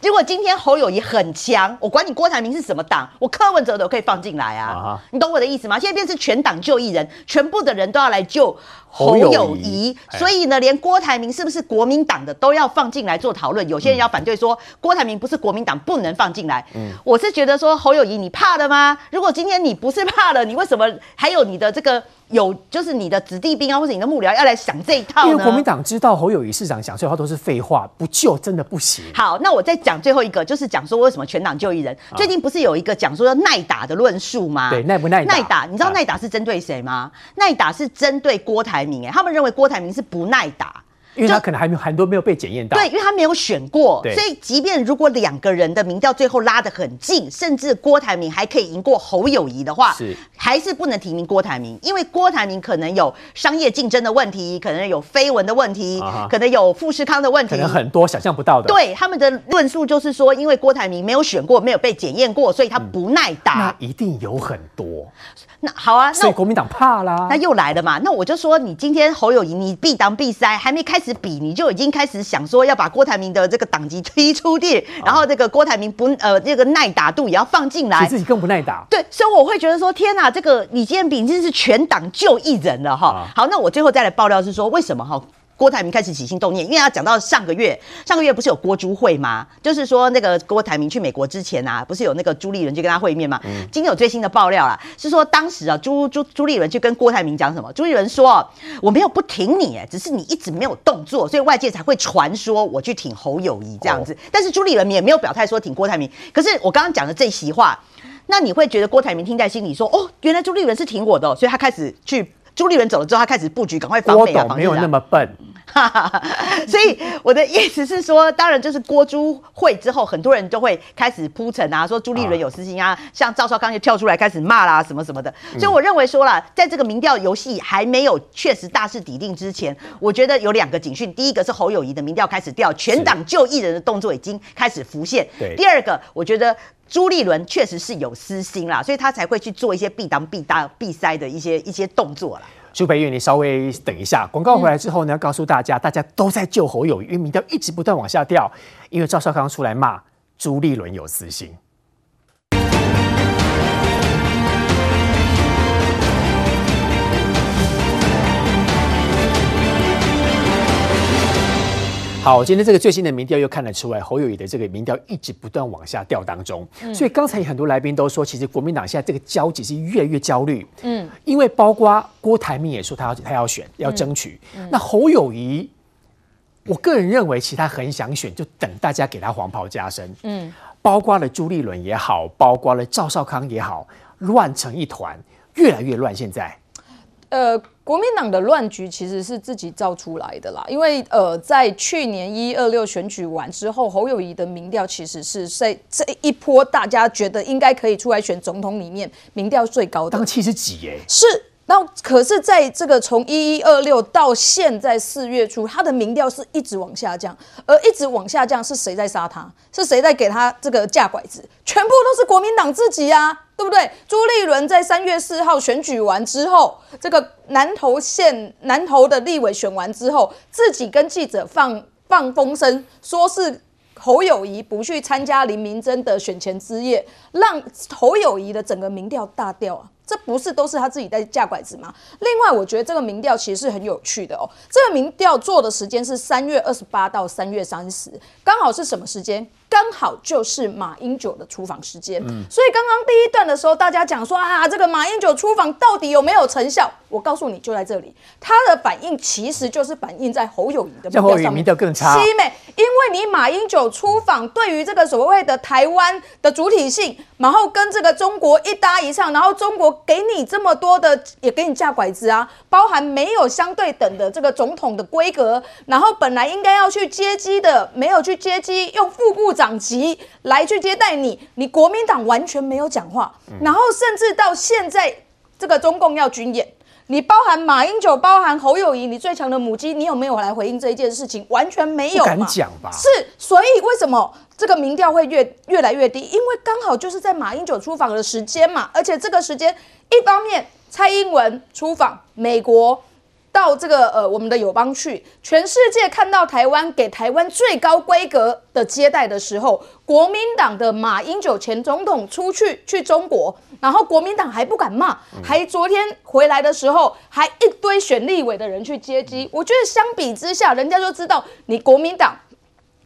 结果今天侯友谊很强，我管你郭台铭是什么党，我柯文哲都可以放进来啊。啊你懂我的意思吗？现在变成全党救一人，全部的人都要来救侯友宜，所以呢，连郭台铭是不是国民党的都要放进来做讨论。有些人要反对说，郭台铭不是国民党，不能放进来。嗯，我是觉得说侯友谊，你怕了吗？如果今天你不是怕了，你为什么还有你的这个？有就是你的子弟兵啊，或者你的幕僚要来想这一套呢？因为国民党知道侯友谊市长讲这话都是废话，不救真的不行。好，那我再讲最后一个，就是讲说为什么全党救一人。啊、最近不是有一个讲说要耐打的论述吗？对，耐不耐打？耐打，你知道耐打是针对谁吗？啊、耐打是针对郭台铭，哎，他们认为郭台铭是不耐打。因为他可能还没有很多没有被检验到，对，因为他没有选过，所以即便如果两个人的民调最后拉得很近，甚至郭台铭还可以赢过侯友谊的话，是还是不能提名郭台铭，因为郭台铭可能有商业竞争的问题，可能有绯闻的问题，可能有富士康的问题，可能很多想象不到的。对，他们的论述就是说，因为郭台铭没有选过，没有被检验过，所以他不耐打。那一定有很多。那好啊，所以国民党怕啦。那又来了嘛？那我就说，你今天侯友谊，你必当必塞，还没开始比，你就已经。开始想说要把郭台铭的这个党籍踢出去，然后这个郭台铭不呃这个耐打度也要放进来，你自己更不耐打。对，所以我会觉得说，天哪，这个你今天已经是全党就一人了哈。好，那我最后再来爆料是说，为什么哈？郭台铭开始起心动念，因为他讲到上个月，上个月不是有郭朱会吗？就是说那个郭台铭去美国之前啊，不是有那个朱立伦去跟他会面吗？嗯、今天有最新的爆料啦，是说当时啊朱朱朱立伦去跟郭台铭讲什么？朱立伦说：“我没有不挺你，哎，只是你一直没有动作，所以外界才会传说我去挺侯友谊这样子。哦”但是朱立伦也没有表态说挺郭台铭。可是我刚刚讲的这席话，那你会觉得郭台铭听在心里说：“哦，原来朱立伦是挺我的，所以他开始去。”朱立伦走了之后，他开始布局，赶快防美啊！没有那么笨，所以我的意思是说，当然就是郭朱会之后，很多人都会开始铺陈啊，说朱立伦有私心啊，啊像赵少康就跳出来开始骂啦，什么什么的。所以我认为说了，在这个民调游戏还没有确实大势底定之前，我觉得有两个警讯：第一个是侯友谊的民调开始掉，全党救一人的动作已经开始浮现；第二个，我觉得。朱立伦确实是有私心啦，所以他才会去做一些避当、避当、避塞的一些一些动作啦。苏培玉，你稍微等一下，广告回来之后呢，要告诉大家，大家都在救侯友宜，民调一直不断往下掉，因为赵少康出来骂朱立伦有私心。好，今天这个最新的民调又看得出来，侯友宜的这个民调一直不断往下掉当中。嗯、所以刚才很多来宾都说，其实国民党现在这个焦急是越来越焦虑。嗯，因为包括郭台铭也说他要他要选要争取。嗯、那侯友宜，我个人认为其实他很想选，就等大家给他黄袍加身。嗯，包括了朱立伦也好，包括了赵少康也好，乱成一团，越来越乱。现在。呃，国民党的乱局其实是自己造出来的啦，因为呃，在去年一二六选举完之后，侯友宜的民调其实是在这一波大家觉得应该可以出来选总统里面民调最高的，当七十几耶，是。然后可是在这个从一一二六到现在四月初，他的民调是一直往下降，而一直往下降是谁在杀他？是谁在给他这个架拐子？全部都是国民党自己啊，对不对？朱立伦在三月四号选举完之后，这个南投县南投的立委选完之后，自己跟记者放放风声，说是侯友宜不去参加林明珍的选前之夜，让侯友宜的整个民调大掉啊。这不是都是他自己在架拐子吗？另外，我觉得这个民调其实是很有趣的哦。这个民调做的时间是三月二十八到三月三十，刚好是什么时间？刚好就是马英九的出访时间。嗯，所以刚刚第一段的时候，大家讲说啊，这个马英九出访到底有没有成效？我告诉你就在这里，他的反应其实就是反映在侯友宜的民调上面，民调更差。七美，因为你马英九出访，对于这个所谓的台湾的主体性，然后跟这个中国一搭一唱，然后中国给你这么多的，也给你架拐子啊，包含没有相对等的这个总统的规格，然后本来应该要去接机的，没有去接机，用副部长级来去接待你，你国民党完全没有讲话，然后甚至到现在这个中共要军演。你包含马英九，包含侯友宜，你最强的母鸡，你有没有来回应这一件事情？完全没有，不敢讲吧？是，所以为什么这个民调会越越来越低？因为刚好就是在马英九出访的时间嘛，而且这个时间，一方面蔡英文出访美国。到这个呃，我们的友邦去，全世界看到台湾给台湾最高规格的接待的时候，国民党的马英九前总统出去去中国，然后国民党还不敢骂，还昨天回来的时候还一堆选立委的人去接机。我觉得相比之下，人家就知道你国民党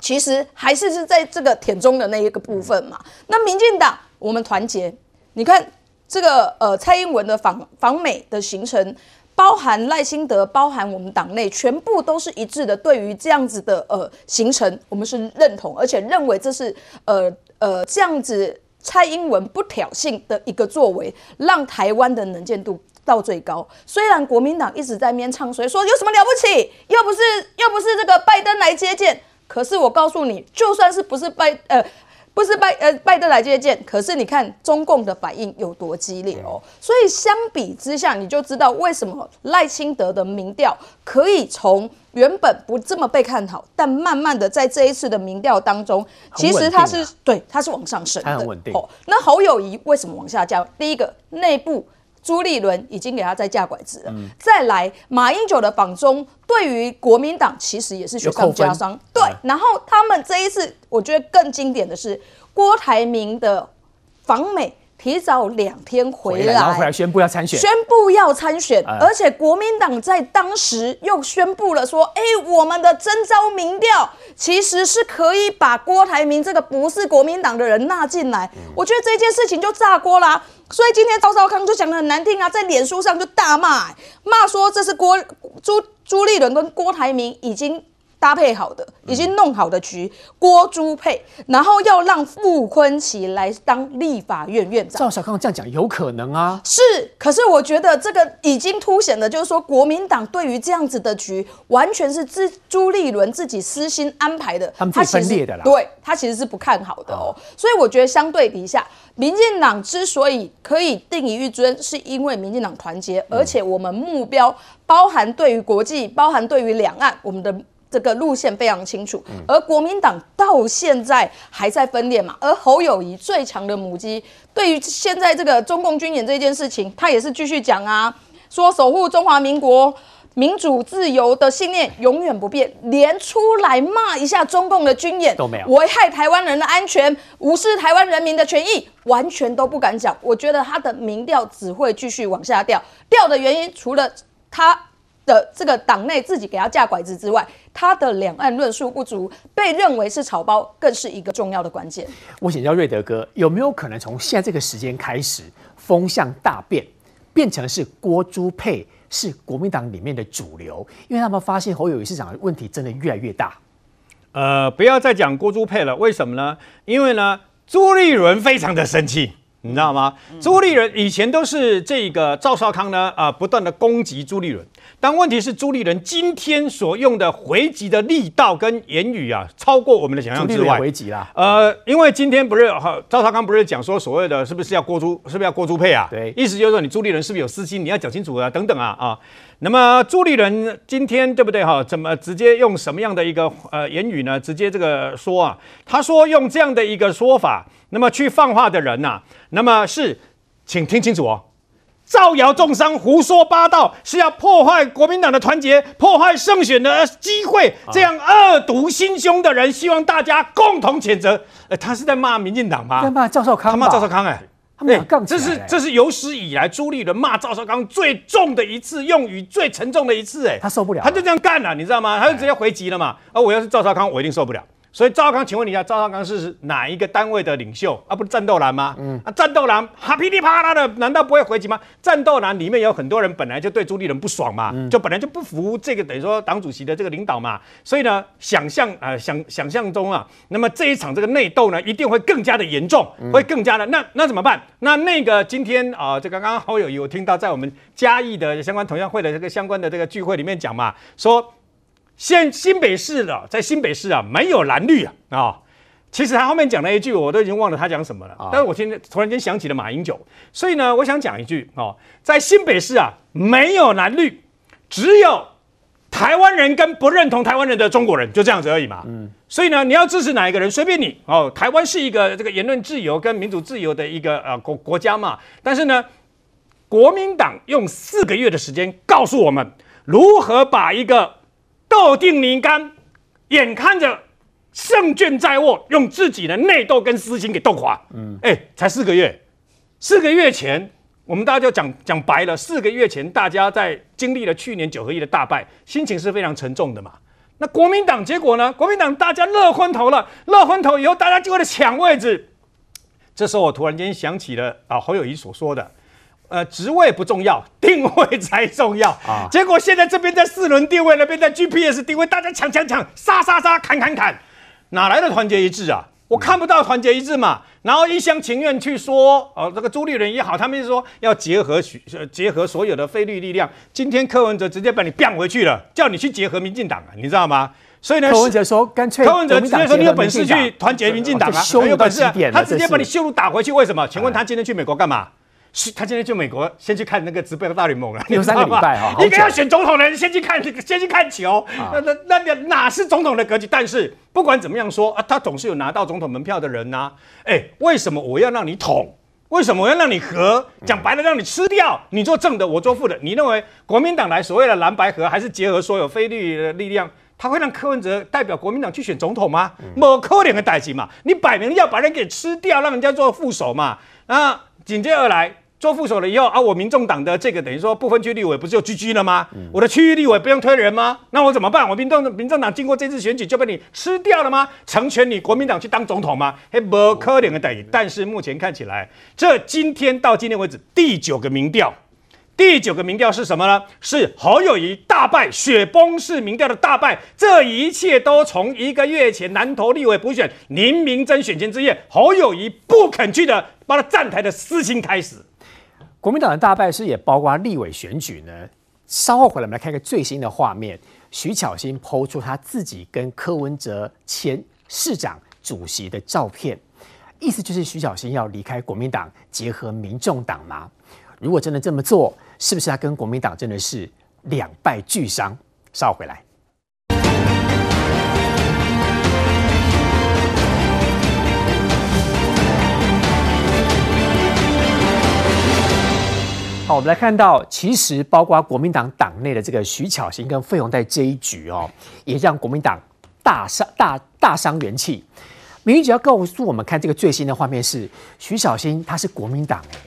其实还是是在这个舔中的那一个部分嘛。那民进党我们团结，你看这个呃蔡英文的访访美的行程。包含赖清德，包含我们党内，全部都是一致的。对于这样子的呃行程，我们是认同，而且认为这是呃呃这样子蔡英文不挑衅的一个作为，让台湾的能见度到最高。虽然国民党一直在面唱衰，说有什么了不起，又不是又不是这个拜登来接见，可是我告诉你，就算是不是拜呃。不是拜呃拜登来接见，可是你看中共的反应有多激烈哦，所以相比之下，你就知道为什么赖清德的民调可以从原本不这么被看好，但慢慢的在这一次的民调当中，其实他是对他是往上升的，很稳定。哦，那侯友宜为什么往下降？第一个内部朱立伦已经给他在架拐子了，嗯、再来马英九的访中对于国民党其实也是雪上加霜，对，然后他们这一次。我觉得更经典的是郭台铭的访美提早两天回来，然后回来宣布要参选，宣布要参选，而且国民党在当时又宣布了说：“哎，我们的征召民调其实是可以把郭台铭这个不是国民党的人纳进来。”我觉得这件事情就炸锅啦。所以今天赵少康就讲的很难听啊，在脸书上就大骂，骂说这是郭朱朱立伦跟郭台铭已经。搭配好的，已经弄好的局，郭朱配，然后要让傅昆奇来当立法院院长。赵小康这样讲有可能啊？是，可是我觉得这个已经凸显了，就是说国民党对于这样子的局，完全是朱朱立伦自己私心安排的，他们分裂的啦。对，他其实是不看好的哦。所以我觉得相对底下，民进党之所以可以定于一尊，是因为民进党团结，而且我们目标包含对于国际，包含对于两岸，我们的。这个路线非常清楚，而国民党到现在还在分裂嘛？而侯友宜最强的母鸡，对于现在这个中共军演这件事情，他也是继续讲啊，说守护中华民国民主自由的信念永远不变，连出来骂一下中共的军演都没有，危害台湾人的安全，无视台湾人民的权益，完全都不敢讲。我觉得他的民调只会继续往下掉，掉的原因除了他。的这个党内自己给他架拐子之外，他的两岸论述不足，被认为是草包，更是一个重要的关键。我请教瑞德哥，有没有可能从现在这个时间开始，风向大变，变成是郭朱配是国民党里面的主流？因为他们发现侯友宜市长的问题真的越来越大。呃，不要再讲郭朱配了，为什么呢？因为呢，朱立伦非常的生气。你知道吗？朱立伦以前都是这个赵少康呢啊，不断的攻击朱立伦。但问题是，朱立伦今天所用的回击的力道跟言语啊，超过我们的想象之外。回击啦。呃，因为今天不是哈，赵少康不是讲说所谓的是不是要郭朱，是不是要郭朱配啊？对，意思就是说你朱立伦是不是有私心，你要讲清楚啊，等等啊啊。那么朱立伦今天对不对哈？怎么直接用什么样的一个呃言语呢？直接这个说啊，他说用这样的一个说法，那么去放话的人呐、啊，那么是，请听清楚哦。造谣中伤、胡说八道，是要破坏国民党的团结，破坏胜选的机会。这样恶毒心胸的人，希望大家共同谴责。呃，他是在骂民进党吗？在骂赵少康。他骂赵少康哎、欸，他们杠这是这是有史以来朱立伦骂赵少康最重的一次，用语最沉重的一次哎、欸。他受不了，他就这样干了，你知道吗？他就直接回击了嘛。而我要是赵少康，我一定受不了。所以赵少康，请问你一下，赵少康是哪一个单位的领袖啊？不是战斗蓝吗？嗯，啊，战斗蓝哈噼里啪啦的，难道不会回击吗？战斗蓝里面有很多人本来就对朱立伦不爽嘛，嗯、就本来就不服这个等于说党主席的这个领导嘛，所以呢，想象啊、呃，想想象中啊，那么这一场这个内斗呢，一定会更加的严重，会更加的那那怎么办？那那个今天啊、呃，这个刚刚侯友宜我听到在我们嘉义的相关同乡会的这个相关的这个聚会里面讲嘛，说。现新北市的在新北市啊，没有蓝绿啊啊、哦，其实他后面讲了一句，我都已经忘了他讲什么了。但是我今天突然间想起了马英九，所以呢，我想讲一句哦，在新北市啊，没有蓝绿，只有台湾人跟不认同台湾人的中国人，就这样子而已嘛。嗯，所以呢，你要支持哪一个人，随便你哦。台湾是一个这个言论自由跟民主自由的一个呃国国家嘛，但是呢，国民党用四个月的时间告诉我们如何把一个。斗定泥干，眼看着胜券在握，用自己的内斗跟私心给斗垮。嗯，哎，才四个月，四个月前，我们大家就讲讲白了，四个月前大家在经历了去年九合一的大败，心情是非常沉重的嘛。那国民党结果呢？国民党大家乐昏头了，乐昏头以后，大家就为了抢位置。这时候我突然间想起了啊侯友谊所说的。呃，职位不重要，定位才重要啊！结果现在这边在四轮定位，那边在 GPS 定位，大家抢抢抢，杀杀杀，砍砍砍，哪来的团结一致啊？我看不到团结一致嘛。然后一厢情愿去说，哦，这个朱立伦也好，他们是说要结合许结合所有的非绿力量。今天柯文哲直接把你变回去了，叫你去结合民进党啊，你知道吗？所以呢，柯文哲说干脆，柯文哲直接说你有本事去团结民进党啊，很有本事啊，他直接把你羞辱打回去，为什么？请问他今天去美国干嘛？他今天去美国，先去看那个职棒大联盟了。有三个礼拜哈，一个要选总统的人先去看，先去看球。那那那哪是总统的格局？但是不管怎么样说啊，他总是有拿到总统门票的人呐、啊。哎、欸，为什么我要让你统？为什么我要让你和？讲白了，让你吃掉。你做正的，我做副的。你认为国民党来所谓的蓝白合，还是结合所有非绿的力量？他会让柯文哲代表国民党去选总统吗？某可怜的代级嘛，你摆明要把人给吃掉，让人家做副手嘛。那紧接而来。做副手了以后啊，我民众党的这个等于说不分区立委不是就 GG 了吗？嗯、我的区域立委不用推人吗？那我怎么办？我民众民众党经过这次选举就被你吃掉了吗？成全你国民党去当总统吗？嘿，不可能的代志。但是目前看起来，这今天到今天为止第九个民调，第九个民调是什么呢？是侯友宜大败，雪崩式民调的大败。这一切都从一个月前南投立委补选林明溱选前之夜，侯友宜不肯去的把他站台的私心开始。国民党的大败是也包括立委选举呢。稍后回来，我们来看一个最新的画面。徐巧芯抛出他自己跟柯文哲前市长主席的照片，意思就是徐巧芯要离开国民党，结合民众党吗？如果真的这么做，是不是他跟国民党真的是两败俱伤？稍回来。好，我们来看到，其实包括国民党党内的这个徐巧芯跟费鸿泰这一局哦，也让国民党大伤大大伤元气。明玉姐要告诉我们，看这个最新的画面是徐巧芯，他是国民党哎，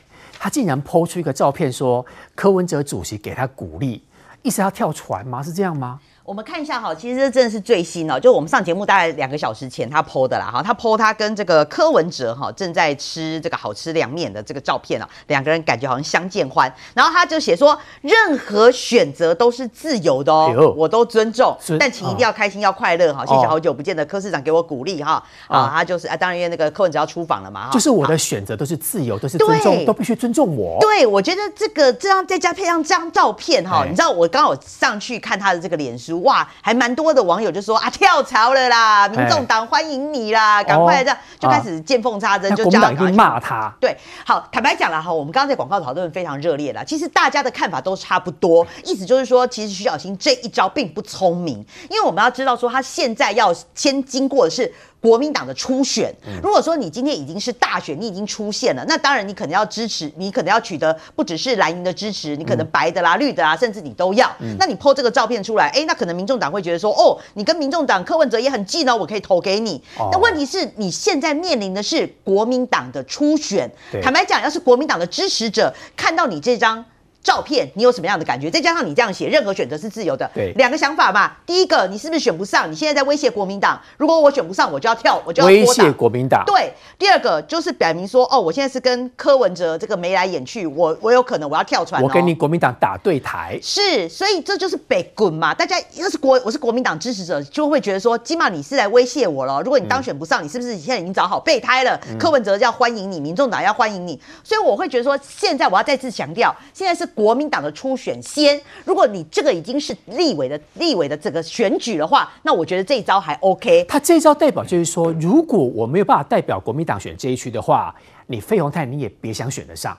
他竟然抛出一个照片说柯文哲主席给他鼓励，意思要跳船吗？是这样吗？我们看一下哈，其实这真的是最新哦，就我们上节目大概两个小时前他 PO 的啦哈，他 PO 他跟这个柯文哲哈正在吃这个好吃凉面的这个照片啊，两个人感觉好像相见欢，然后他就写说，任何选择都是自由的哦，我都尊重，但请一定要开心要快乐哈，谢谢好久不见的柯市长给我鼓励哈。啊，他就是啊，当然因为那个柯文哲要出访了嘛，就是我的选择都是自由，都是尊重，都必须尊重我。对，我觉得这个这张再加配上这张照片哈，你知道我刚好上去看他的这个脸书哇，还蛮多。多的网友就说啊，跳槽了啦，民众党欢迎你啦，赶快这样就开始见缝插针，就叫他骂他。对，好，坦白讲了哈，我们刚刚在广告讨论非常热烈了，其实大家的看法都差不多，意思就是说，其实徐小新这一招并不聪明，因为我们要知道说，他现在要先经过的是。国民党的初选，如果说你今天已经是大选，你已经出现了，那当然你可能要支持，你可能要取得不只是蓝营的支持，你可能白的啦、绿的啦，甚至你都要。那你 po 这个照片出来，哎，那可能民众党会觉得说，哦，你跟民众党柯文哲也很近哦，我可以投给你。那问题是你现在面临的是国民党的初选，坦白讲，要是国民党的支持者看到你这张。照片，你有什么样的感觉？再加上你这样写，任何选择是自由的。对，两个想法嘛。第一个，你是不是选不上？你现在在威胁国民党。如果我选不上，我就要跳，我就要威胁国民党。对，第二个就是表明说，哦，我现在是跟柯文哲这个眉来眼去，我我有可能我要跳船，哦。我跟你国民党打对台。是，所以这就是北滚嘛。大家要是国，我是国民党支持者，就会觉得说，起码你是来威胁我了。如果你当选不上，嗯、你是不是现在已经找好备胎了？嗯、柯文哲要欢迎你，民众党要欢迎你。所以我会觉得说，现在我要再次强调，现在是国民党的初。选先，如果你这个已经是立委的立委的这个选举的话，那我觉得这一招还 OK。他这一招代表就是说，如果我没有办法代表国民党选这一区的话，你费鸿泰你也别想选得上。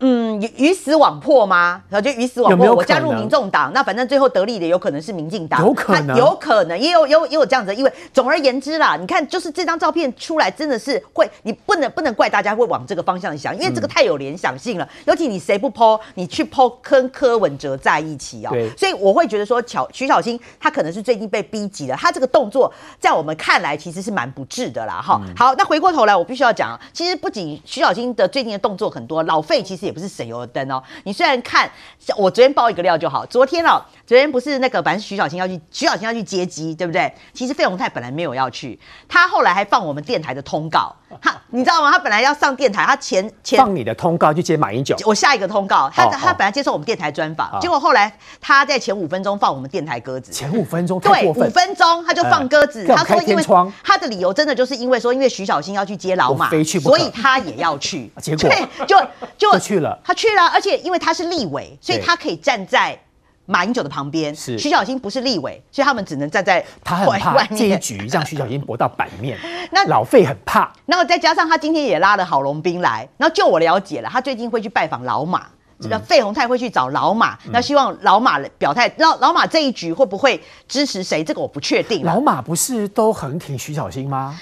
嗯，鱼死网破吗？然后就鱼死网破，有有我加入民众党，那反正最后得利的有可能是民进党，有可能，有可能也有有也有这样子，因为总而言之啦，你看就是这张照片出来真的是会，你不能不能怪大家会往这个方向想，因为这个太有联想性了。嗯、尤其你谁不 po，你去 po 跟柯文哲在一起哦，对。所以我会觉得说，巧徐小新他可能是最近被逼急了，他这个动作在我们看来其实是蛮不智的啦。哈、嗯，好，那回过头来我必须要讲，其实不仅徐小新的最近的动作很多，老费其实也也不是省油的灯。哦，你虽然看我昨天爆一个料就好，昨天哦，昨天不是那个，反正徐小青要去，徐小青要去接机，对不对？其实费鸿泰本来没有要去，他后来还放我们电台的通告，他你知道吗？他本来要上电台，他前前放你的通告去接马英九，我下一个通告，他他本来接受我们电台专访，结果后来他在前五分钟放我们电台鸽子，前五分钟对五分钟他就放鸽子，他说因为他的理由真的就是因为说，因为徐小青要去接老马，所以他也要去，结果。就就去了，他去了。而且因为他是立委，所以他可以站在马英九的旁边。是徐小新不是立委，所以他们只能站在他很怕这一局让徐小新搏到版面。那老费很怕，然后再加上他今天也拉了郝龙斌来。然后就我了解了，他最近会去拜访老马，这个费鸿泰会去找老马。嗯、那希望老马表态，老老马这一局会不会支持谁？这个我不确定。老马不是都很挺徐小新吗？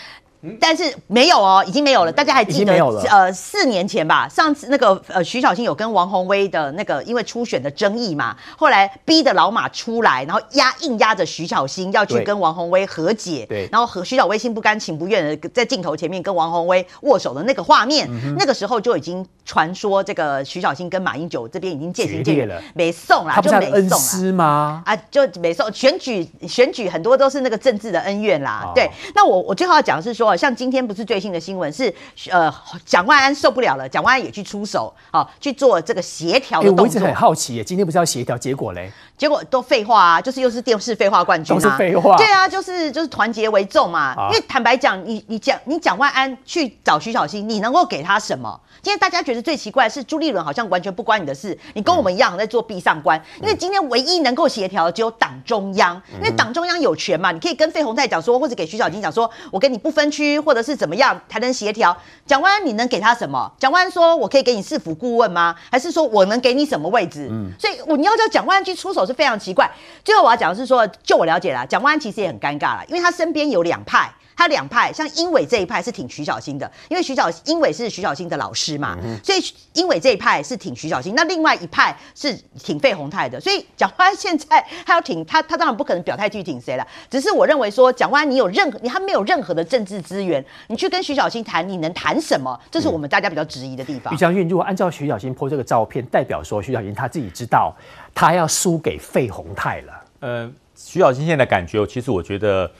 但是没有哦，已经没有了。大家还记得呃，四年前吧，上次那个呃徐小新有跟王宏威的那个因为初选的争议嘛，后来逼的老马出来，然后压硬压着徐小新要去跟王宏威和解，对，然后和徐小威心不甘情不愿的在镜头前面跟王宏威握手的那个画面，嗯、那个时候就已经传说这个徐小新跟马英九这边已经渐行渐远了，没送啦，就没送吗？啊，就没送。选举选举很多都是那个政治的恩怨啦，哦、对。那我我最后要讲的是说。像今天不是最新的新闻，是呃，蒋万安受不了了，蒋万安也去出手，哦，去做这个协调的动作。我一直很好奇耶，今天不是要协调，结果嘞？结果都废话啊，就是又是电视废话冠军啊，都是废话。对啊，就是就是团结为重嘛。啊、因为坦白讲，你你讲你蒋万安去找徐小新，你能够给他什么？今天大家觉得最奇怪的是朱立伦好像完全不关你的事，你跟我们一样在做壁上观。嗯、因为今天唯一能够协调的只有党中央，因为党中央有权嘛，你可以跟费鸿泰讲说，或者给徐小新讲说，我跟你不分区，或者是怎么样才能协调。蒋万安你能给他什么？蒋万安说我可以给你市府顾问吗？还是说我能给你什么位置？嗯，所以我你要叫蒋万安去出手是非常奇怪。最后我要讲的是说，就我了解啦，蒋万安其实也很尴尬啦，因为他身边有两派。他两派，像英伟这一派是挺徐小新的，因为徐小英伟是徐小新的老师嘛，嗯、所以英伟这一派是挺徐小新。那另外一派是挺费鸿泰的，所以蒋万安现在他要挺他，他当然不可能表态去挺谁了。只是我认为说，蒋万安你有任何你他没有任何的政治资源，你去跟徐小新谈，你能谈什么？这是我们大家比较质疑的地方。于将军，如果按照徐小新 po 这个照片，代表说徐小新他自己知道他要输给费鸿泰了。呃。徐小新现在的感觉，其实我觉得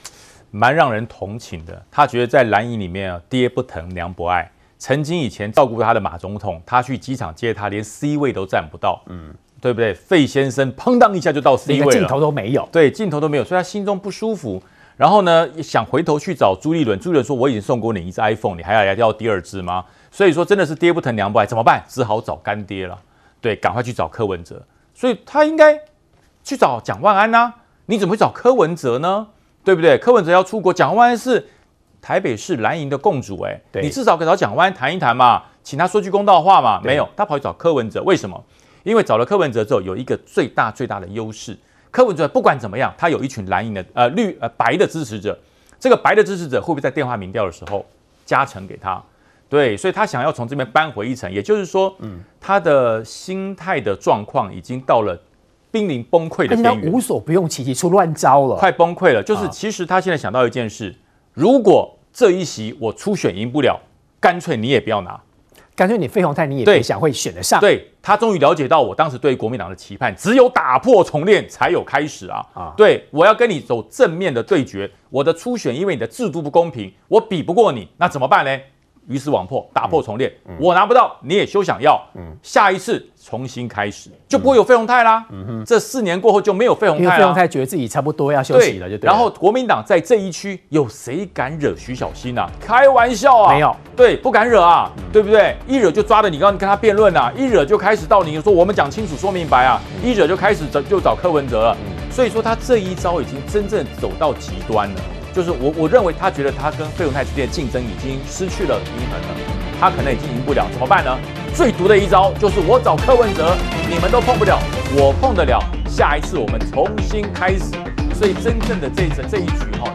蛮让人同情的。他觉得在蓝营里面啊，爹不疼娘不爱。曾经以前照顾他的马总统，他去机场接他，连 C 位都站不到，嗯，对不对？费先生砰当一下就到 C 位了，镜头都没有，对，镜头都没有，所以他心中不舒服。然后呢，想回头去找朱立伦，朱立伦说我已经送过你一只 iPhone，你还要要第二只吗？所以说真的是爹不疼娘不爱，怎么办？只好找干爹了。对，赶快去找柯文哲。所以他应该去找蒋万安呐、啊，你怎么会找柯文哲呢？对不对？柯文哲要出国，蒋万安是台北市蓝营的共主、欸，哎，你至少给找蒋万安谈一谈嘛，请他说句公道话嘛。没有，他跑去找柯文哲，为什么？因为找了柯文哲之后，有一个最大最大的优势。柯文哲不管怎么样，他有一群蓝营的呃绿呃白的支持者，这个白的支持者会不会在电话民调的时候加成给他？对，所以他想要从这边扳回一城，也就是说，嗯，他的心态的状况已经到了濒临崩溃的边缘，无所不用其极，出乱招了，快崩溃了。就是其实他现在想到一件事，如果这一席我初选赢不了，干脆你也不要拿。干脆你费鸿泰你也别想会选得上。对，他终于了解到我当时对国民党的期盼，只有打破重练才有开始啊！啊，对，我要跟你走正面的对决。我的初选因为你的制度不公平，我比不过你，那怎么办呢？鱼死网破，打破重练，嗯、我拿不到，你也休想要。嗯，下一次重新开始，就不会有费鸿泰啦。嗯哼，这四年过后就没有费鸿泰了。因为费鸿泰觉得自己差不多要休息了，就对。然后国民党在这一区有谁敢惹徐小新啊？开玩笑啊！没有，对，不敢惹啊，嗯、对不对？一惹就抓着你，刚刚跟他辩论啊，一惹就开始到你说我们讲清楚说明白啊，嗯、一惹就开始找就找柯文哲了。嗯、所以说他这一招已经真正走到极端了。就是我我认为他觉得他跟费鸿泰之间的竞争已经失去了平衡了。他可能已经赢不了，怎么办呢？最毒的一招就是我找柯文哲，你们都碰不了，我碰得了。下一次我们重新开始。所以真正的这一这一局哈。